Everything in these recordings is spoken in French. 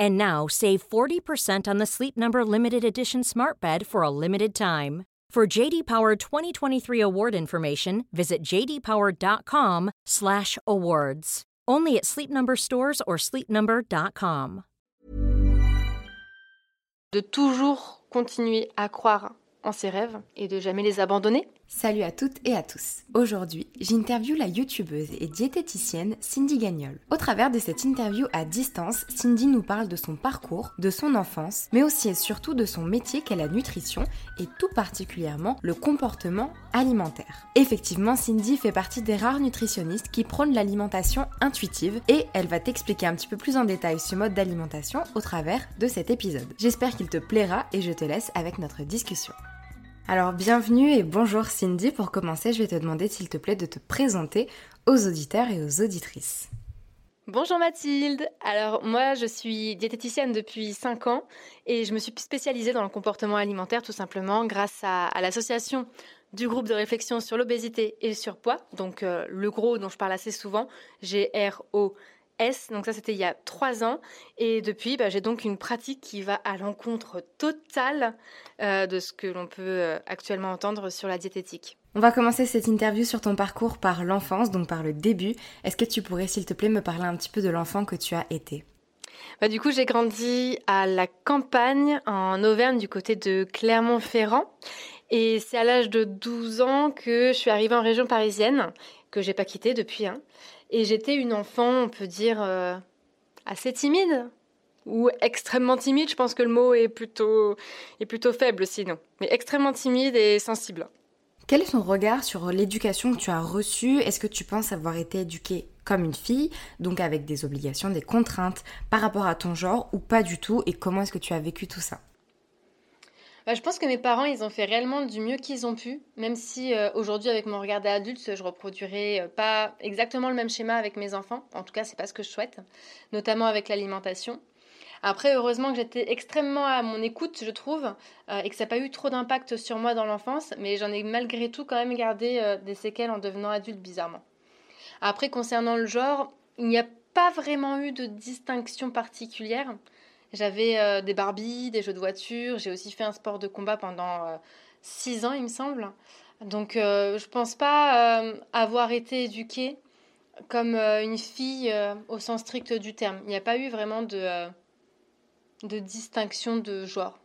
And now save 40% on the Sleep Number limited edition Smart Bed for a limited time. For JD Power 2023 award information, visit jdpower.com/awards. Only at Sleep Number stores or sleepnumber.com. De toujours continuer à croire en ses rêves et de jamais les abandonner. Salut à toutes et à tous. Aujourd'hui, j'interviewe la youtubeuse et diététicienne Cindy Gagnol. Au travers de cette interview à distance, Cindy nous parle de son parcours, de son enfance, mais aussi et surtout de son métier qu'est la nutrition et tout particulièrement le comportement alimentaire. Effectivement, Cindy fait partie des rares nutritionnistes qui prônent l'alimentation intuitive et elle va t'expliquer un petit peu plus en détail ce mode d'alimentation au travers de cet épisode. J'espère qu'il te plaira et je te laisse avec notre discussion. Alors bienvenue et bonjour Cindy. Pour commencer, je vais te demander s'il te plaît de te présenter aux auditeurs et aux auditrices. Bonjour Mathilde. Alors moi je suis diététicienne depuis 5 ans et je me suis spécialisée dans le comportement alimentaire tout simplement grâce à, l'association du groupe de réflexion sur l'obésité et le surpoids, donc euh, le gros dont je parle assez souvent, GRO donc ça c'était il y a trois ans. Et depuis, bah, j'ai donc une pratique qui va à l'encontre totale euh, de ce que l'on peut euh, actuellement entendre sur la diététique. On va commencer cette interview sur ton parcours par l'enfance, donc par le début. Est-ce que tu pourrais, s'il te plaît, me parler un petit peu de l'enfant que tu as été? Bah, du coup, j'ai grandi à la campagne, en Auvergne, du côté de Clermont-Ferrand. Et c'est à l'âge de 12 ans que je suis arrivée en région parisienne, que j'ai pas quittée depuis. Hein. Et j'étais une enfant, on peut dire, euh, assez timide. Ou extrêmement timide, je pense que le mot est plutôt, est plutôt faible sinon. Mais extrêmement timide et sensible. Quel est ton regard sur l'éducation que tu as reçue? Est-ce que tu penses avoir été éduquée comme une fille, donc avec des obligations, des contraintes par rapport à ton genre, ou pas du tout? Et comment est-ce que tu as vécu tout ça? Bah, je pense que mes parents, ils ont fait réellement du mieux qu'ils ont pu, même si euh, aujourd'hui, avec mon regard d'adulte, je reproduirai euh, pas exactement le même schéma avec mes enfants. En tout cas, c'est pas ce que je souhaite, notamment avec l'alimentation. Après, heureusement que j'étais extrêmement à mon écoute, je trouve, euh, et que ça n'a pas eu trop d'impact sur moi dans l'enfance, mais j'en ai malgré tout quand même gardé des séquelles en devenant adulte, bizarrement. Après, concernant le genre, il n'y a pas vraiment eu de distinction particulière. J'avais euh, des Barbies, des jeux de voiture. J'ai aussi fait un sport de combat pendant 6 euh, ans, il me semble. Donc, euh, je pense pas avoir été éduquée comme une fille au sens strict du terme. Il n'y a pas eu vraiment de, de distinction de genre.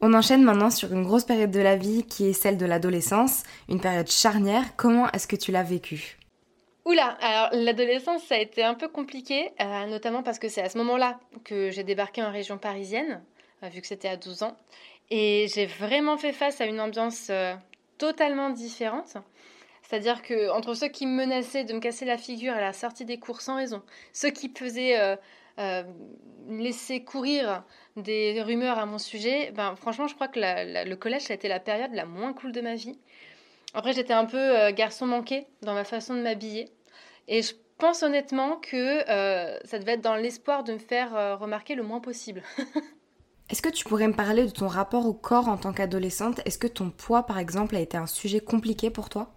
On enchaîne maintenant sur une grosse période de la vie qui est celle de l'adolescence, une période charnière. Comment est-ce que tu l'as vécue? Oula, alors l'adolescence, ça a été un peu compliqué, euh, notamment parce que c'est à ce moment-là que j'ai débarqué en région parisienne, euh, vu que c'était à 12 ans. Et j'ai vraiment fait face à une ambiance euh, totalement différente. C'est-à-dire que entre ceux qui me menaçaient de me casser la figure à la sortie des cours sans raison, ceux qui faisaient laisser courir des rumeurs à mon sujet, ben, franchement, je crois que le collège, ça a été la période la moins cool de ma vie. Après, j'étais un peu garçon manqué dans ma façon de m'habiller. Et je pense honnêtement que euh, ça devait être dans l'espoir de me faire euh, remarquer le moins possible. Est-ce que tu pourrais me parler de ton rapport au corps en tant qu'adolescente? Est-ce que ton poids, par exemple, a été un sujet compliqué pour toi?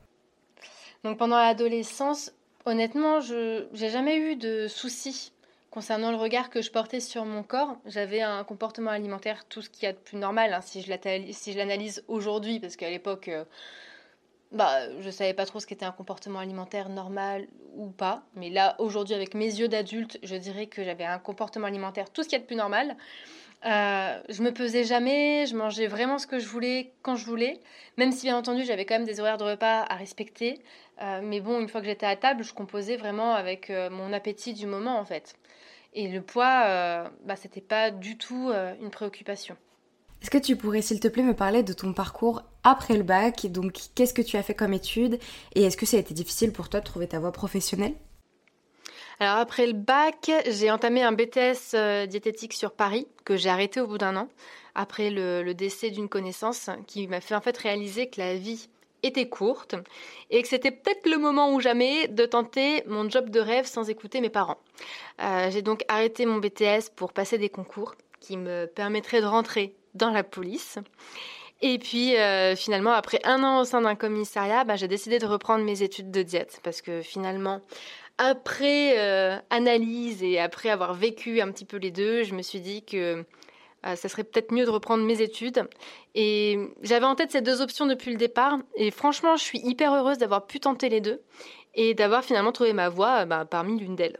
Donc pendant l'adolescence, honnêtement, je n'ai jamais eu de soucis concernant le regard que je portais sur mon corps. J'avais un comportement alimentaire, tout ce qu'il y a de plus normal, hein, si je l'analyse aujourd'hui, parce qu'à l'époque... Euh, bah, je savais pas trop ce qu'était un comportement alimentaire normal ou pas. Mais là, aujourd'hui, avec mes yeux d'adulte, je dirais que j'avais un comportement alimentaire tout ce qu'il y a de plus normal. Euh, je me pesais jamais, je mangeais vraiment ce que je voulais quand je voulais, même si bien entendu j'avais quand même des horaires de repas à respecter. Euh, mais bon, une fois que j'étais à table, je composais vraiment avec euh, mon appétit du moment en fait. Et le poids, bah, c'était pas du tout une préoccupation. Est-ce que tu pourrais, s'il te plaît, me parler de ton parcours après le bac Donc, qu'est-ce que tu as fait comme études Et est-ce que ça a été difficile pour toi de trouver ta voie professionnelle? Alors après le bac, j'ai entamé un BTS euh, diététique sur Paris que j'ai arrêté au bout d'un an après le, décès d'une connaissance qui m'a fait en fait réaliser que la vie était courte et que c'était peut-être le moment ou jamais de tenter mon job de rêve sans écouter mes parents. Euh, j'ai donc arrêté mon BTS pour passer des concours qui me permettraient de rentrer dans la police. Et puis euh, finalement, après un an au sein d'un commissariat, bah, j'ai décidé de reprendre mes études de diète parce que finalement, après euh, analyse et après avoir vécu un petit peu les deux, je me suis dit que euh, ça serait peut-être mieux de reprendre mes études. Et j'avais en tête ces deux options depuis le départ. Et franchement, je suis hyper heureuse d'avoir pu tenter les deux et d'avoir finalement trouvé ma voie bah, parmi l'une d'elles.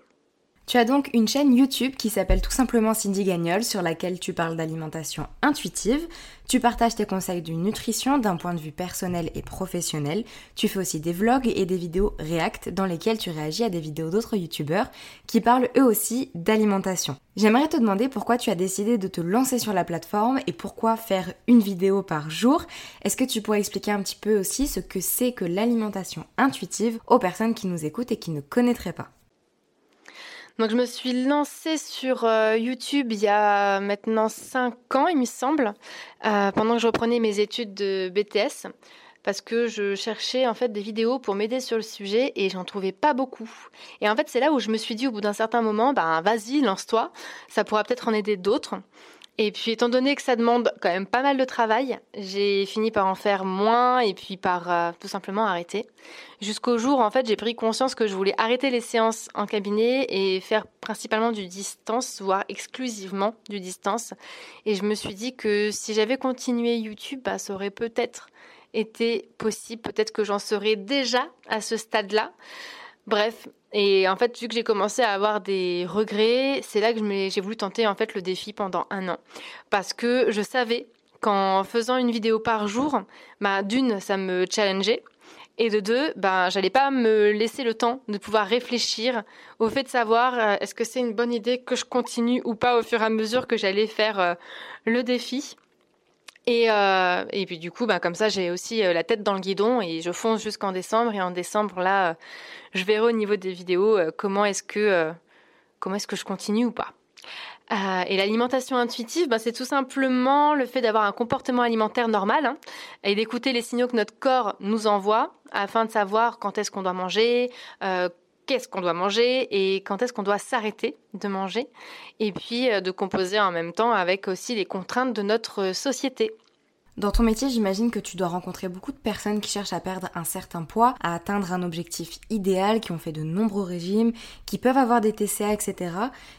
Tu as donc une chaîne YouTube qui s'appelle tout simplement Cindy Gagnol sur laquelle tu parles d'alimentation intuitive. Tu partages tes conseils de nutrition d'un point de vue personnel et professionnel. Tu fais aussi des vlogs et des vidéos React dans lesquelles tu réagis à des vidéos d'autres youtubeurs qui parlent eux aussi d'alimentation. J'aimerais te demander pourquoi tu as décidé de te lancer sur la plateforme et pourquoi faire une vidéo par jour. Est-ce que tu pourrais expliquer un petit peu aussi ce que c'est que l'alimentation intuitive aux personnes qui nous écoutent et qui ne connaîtraient pas? Donc je me suis lancée sur euh, YouTube il y a maintenant 5 ans, il me semble, euh, pendant que je reprenais mes études de BTS parce que je cherchais en fait des vidéos pour m'aider sur le sujet et j'en trouvais pas beaucoup. Et en fait, c'est là où je me suis dit au bout d'un certain moment, ben vas-y, lance-toi, ça pourra peut-être en aider d'autres. Et puis, étant donné que ça demande quand même pas mal de travail, j'ai fini par en faire moins et puis par euh, tout simplement arrêter. Jusqu'au jour, en fait, j'ai pris conscience que je voulais arrêter les séances en cabinet et faire principalement du distance, voire exclusivement du distance. Et je me suis dit que si j'avais continué YouTube, bah, ça aurait peut-être été possible. Peut-être que j'en serais déjà à ce stade-là. Bref, et en fait, vu que j'ai commencé à avoir des regrets, c'est là que j'ai voulu tenter en fait le défi pendant un an, parce que je savais qu'en faisant une vidéo par jour, bah, d'une, ça me challengeait, et de deux, ben, j'allais pas me laisser le temps de pouvoir réfléchir au fait de savoir euh, est-ce que c'est une bonne idée que je continue ou pas au fur et à mesure que j'allais faire euh, le défi. Et, euh, et puis du coup, bah, comme ça, j'ai aussi euh, la tête dans le guidon et je fonce jusqu'en décembre. Et en décembre, là, euh, je verrai au niveau des vidéos comment est-ce que comment est-ce que je continue ou pas. et l'alimentation intuitive, bah, c'est tout simplement le fait d'avoir un comportement alimentaire normal hein, et d'écouter les signaux que notre corps nous envoie afin de savoir quand est-ce qu'on doit manger, qu'est-ce qu'on doit manger et quand est-ce qu'on doit s'arrêter de manger. Et puis euh, de composer en même temps avec aussi les contraintes de notre société. Dans ton métier, j'imagine que tu dois rencontrer beaucoup de personnes qui cherchent à perdre un certain poids, à atteindre un objectif idéal, qui ont fait de nombreux régimes, qui peuvent avoir des TCA, etc.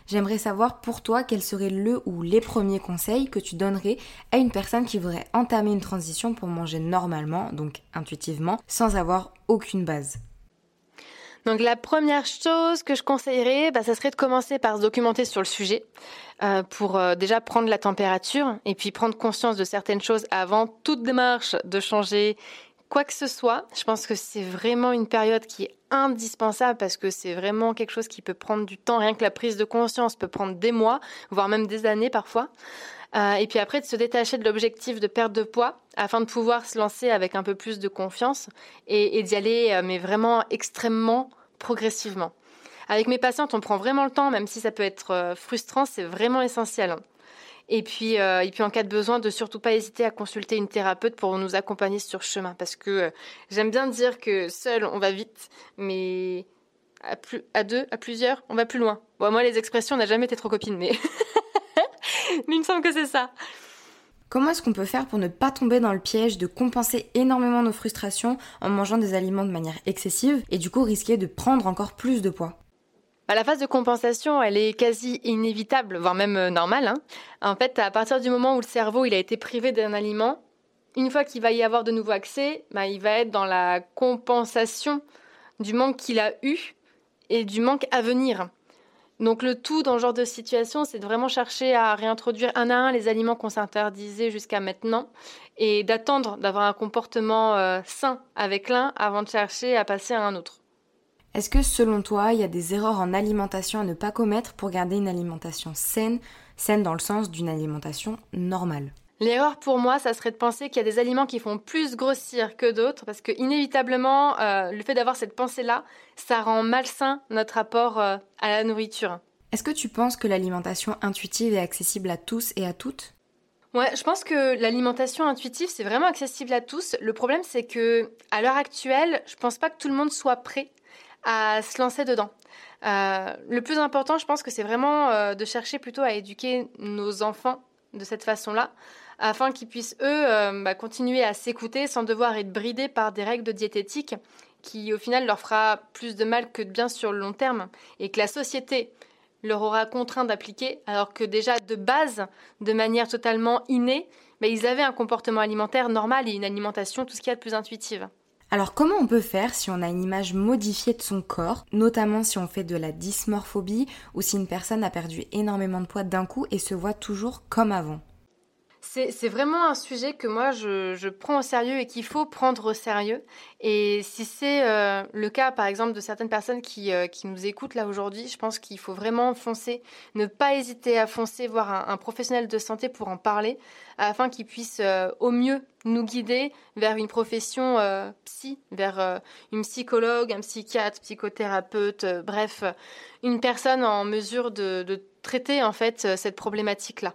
J'aimerais savoir pour toi quel serait le ou les premiers conseils que tu donnerais à une personne qui voudrait entamer une transition pour manger normalement, donc intuitivement, sans avoir aucune base. Donc la première chose que je conseillerais, bah, ça serait de commencer par se documenter sur le sujet euh, pour euh, déjà prendre la température et puis prendre conscience de certaines choses avant toute démarche de changer quoi que ce soit. Je pense que c'est vraiment une période qui est indispensable parce que c'est vraiment quelque chose qui peut prendre du temps. Rien que la prise de conscience peut prendre des mois, voire même des années parfois. Euh, et puis après, de se détacher de l'objectif de perte de poids afin de pouvoir se lancer avec un peu plus de confiance et, d'y aller, euh, mais vraiment extrêmement progressivement. Avec mes patientes, on prend vraiment le temps, même si ça peut être euh, frustrant, c'est vraiment essentiel. Et puis, et puis en cas de besoin, de surtout pas hésiter à consulter une thérapeute pour nous accompagner sur chemin. Parce que j'aime bien dire que seul, on va vite, mais à, plus, à deux, à plusieurs, on va plus loin. Moi, les expressions, on n'a jamais été trop copines, mais Mais il me semble que c'est ça. Comment est-ce qu'on peut faire pour ne pas tomber dans le piège de compenser énormément nos frustrations en mangeant des aliments de manière excessive et du coup risquer de prendre encore plus de poids? Bah, la phase de compensation, elle est quasi inévitable, voire même euh, normale. Hein. En fait, à partir du moment où le cerveau il a été privé d'un aliment, une fois qu'il va y avoir de nouveau accès, bah, il va être dans la compensation du manque qu'il a eu et du manque à venir. Donc le tout dans ce genre de situation, c'est de vraiment chercher à réintroduire un à un les aliments qu'on s'interdisait jusqu'à maintenant et d'attendre d'avoir un comportement euh, sain avec l'un avant de chercher à passer à un autre. Est-ce que selon toi, il y a des erreurs en alimentation à ne pas commettre pour garder une alimentation saine, saine dans le sens d'une alimentation normale L'erreur pour moi, ça serait de penser qu'il y a des aliments qui font plus grossir que d'autres, parce que inévitablement, euh, le fait d'avoir cette pensée-là, ça rend malsain notre rapport euh, à la nourriture. Est-ce que tu penses que l'alimentation intuitive est accessible à tous et à toutes? Ouais, je pense que l'alimentation intuitive, c'est vraiment accessible à tous. Le problème, c'est que à l'heure actuelle, je pense pas que tout le monde soit prêt à se lancer dedans. Euh, le plus important, je pense que c'est vraiment de chercher plutôt à éduquer nos enfants de cette façon-là, afin qu'ils puissent, eux, euh, bah, continuer à s'écouter sans devoir être bridés par des règles de diététique qui, au final, leur fera plus de mal que de bien sur le long terme, et que la société leur aura contraint d'appliquer, alors que déjà, de base, de manière totalement innée, bah, ils avaient un comportement alimentaire normal et une alimentation tout ce qu'il y a de plus intuitive. Alors comment on peut faire si on a une image modifiée de son corps, notamment si on fait de la dysmorphobie ou si une personne a perdu énormément de poids d'un coup et se voit toujours comme avant? C'est vraiment un sujet que moi je, prends au sérieux et qu'il faut prendre au sérieux. Et si c'est euh, le cas, par exemple, de certaines personnes qui, euh, qui nous écoutent là aujourd'hui, je pense qu'il faut vraiment foncer, ne pas hésiter à foncer, voir un, professionnel de santé pour en parler, afin qu'il puisse euh, au mieux nous guider vers une profession psy, vers une psychologue, un psychiatre, psychothérapeute, bref, une personne en mesure de traiter en fait cette problématique-là.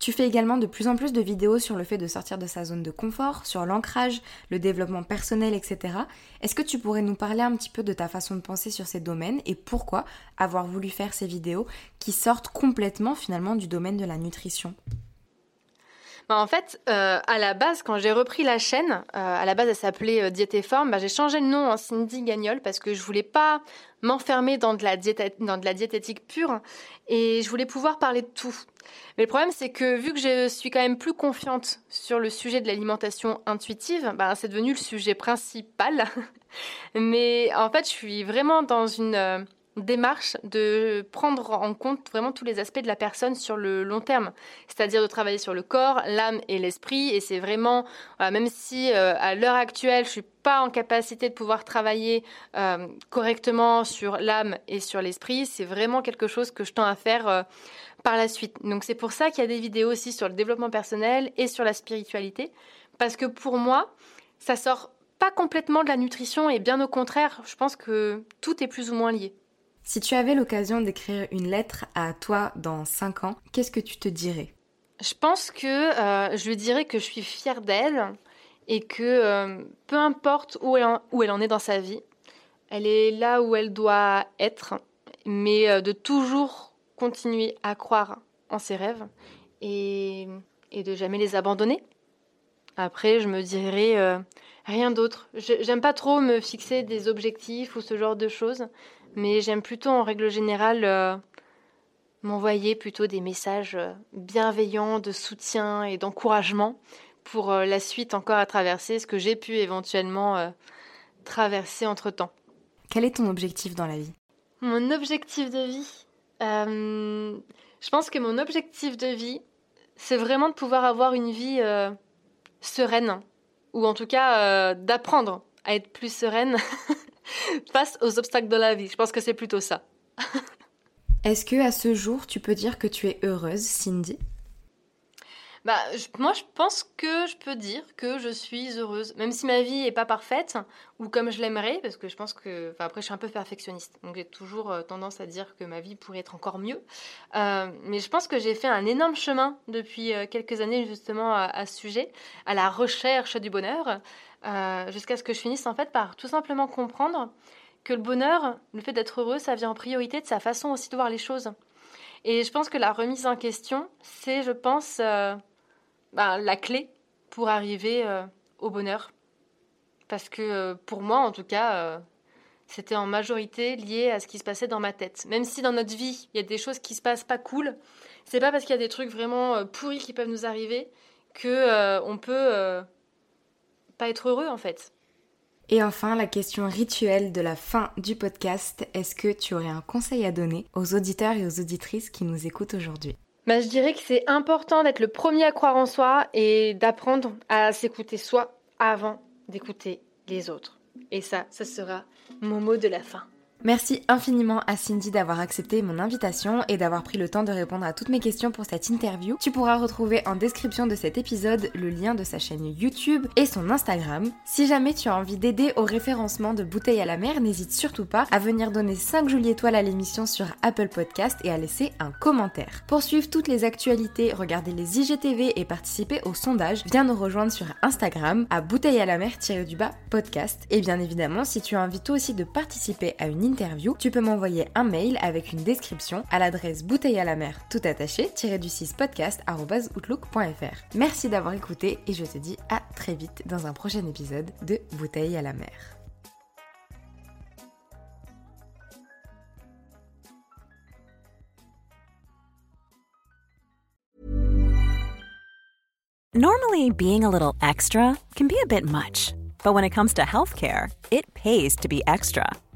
Tu fais également de plus en plus de vidéos sur le fait de sortir de sa zone de confort, sur l'ancrage, le développement personnel, etc. Est-ce que tu pourrais nous parler un petit peu de ta façon de penser sur ces domaines et pourquoi avoir voulu faire ces vidéos qui sortent complètement finalement du domaine de la nutrition? Bah, en fait, euh, à la base, quand j'ai repris la chaîne, euh, à la base elle s'appelait euh, Diète et Forme, bah, j'ai changé le nom en Cindy Gagnol parce que je voulais pas m'enfermer dans de la la diététique pure et je voulais pouvoir parler de tout. Mais le problème, c'est que vu que je suis quand même plus confiante sur le sujet de l'alimentation intuitive, bah, c'est devenu le sujet principal. Mais en fait, je suis vraiment dans une démarche de prendre en compte vraiment tous les aspects de la personne sur le long terme, c'est-à-dire de travailler sur le corps, l'âme et l'esprit. Et c'est vraiment, même si euh, à l'heure actuelle, je suis pas en capacité de pouvoir travailler euh, correctement sur l'âme et sur l'esprit, c'est vraiment quelque chose que je tends à faire par la suite. Donc c'est pour ça qu'il y a des vidéos aussi sur le développement personnel et sur la spiritualité, parce que pour moi, ça sort pas complètement de la nutrition et bien au contraire, je pense que tout est plus ou moins lié. Si tu avais l'occasion d'écrire une lettre à toi dans 5 ans, qu'est-ce que tu te dirais? Je pense que euh, je lui dirais que je suis fière d'elle et que euh, peu importe où elle, en, est dans sa vie, elle est là où elle doit être, mais euh, de toujours continuer à croire en ses rêves et, de jamais les abandonner. Après, je me dirais rien d'autre. J'aime pas trop me fixer des objectifs ou ce genre de choses, mais j'aime plutôt en règle générale euh, m'envoyer plutôt des messages euh, bienveillants, de soutien et d'encouragement pour la suite encore à traverser, ce que j'ai pu éventuellement traverser entre-temps. Quel est ton objectif dans la vie? Mon objectif de vie euh, je pense que mon objectif de vie, c'est vraiment de pouvoir avoir une vie euh, sereine, ou en tout cas euh, d'apprendre à être plus sereine face aux obstacles de la vie. Je pense que c'est plutôt ça. Est-ce que à ce jour, tu peux dire que tu es heureuse, Cindy? Bah, moi, je pense que je peux dire que je suis heureuse, même si ma vie est pas parfaite ou comme je l'aimerais, parce que je pense que, enfin, après, je suis un peu perfectionniste, donc j'ai toujours euh, tendance à dire que ma vie pourrait être encore mieux. Euh, mais je pense que j'ai fait un énorme chemin depuis euh, quelques années justement à, ce sujet, à la recherche du bonheur, jusqu'à ce que je finisse en fait par tout simplement comprendre que le bonheur, le fait d'être heureux, ça vient en priorité de sa façon aussi de voir les choses. Et je pense que la remise en question, c'est, je pense, bah, la clé pour arriver euh, au bonheur. Parce que euh, pour moi, en tout cas, euh, c'était en majorité lié à ce qui se passait dans ma tête. Même si dans notre vie, il y a des choses qui se passent pas cool, c'est pas parce qu'il y a des trucs vraiment pourris qui peuvent nous arriver que on peut pas être heureux en fait. Et enfin, la question rituelle de la fin du podcast, est-ce que tu aurais un conseil à donner aux auditeurs et aux auditrices qui nous écoutent aujourd'hui? Bah, Je dirais que c'est important d'être le premier à croire en soi et d'apprendre à s'écouter soi avant d'écouter les autres. Et ça, ce sera mon mot de la fin. Merci infiniment à Cindy d'avoir accepté mon invitation et d'avoir pris le temps de répondre à toutes mes questions pour cette interview. Tu pourras retrouver en description de cet épisode le lien de sa chaîne YouTube et son Instagram. Si jamais tu as envie d'aider au référencement de Bouteilles à la mer, n'hésite surtout pas à venir donner 5 jolies étoiles à l'émission sur Apple Podcast et à laisser un commentaire. Pour suivre toutes les actualités, regarder les IGTV et participer au sondage, viens nous rejoindre sur Instagram à Bouteilles à la mer-du-bas podcast. Et bien évidemment, si tu as envie toi aussi de participer à une interview, tu peux m'envoyer un mail avec une description à l'adresse bouteille à la mer tout attaché du 6 podcast@outlook.fr. Merci d'avoir écouté et je te dis à très vite dans un prochain épisode de Bouteille à la mer. Normally, being a little extra can be a bit much, but when it comes to healthcare, it pays to be extra.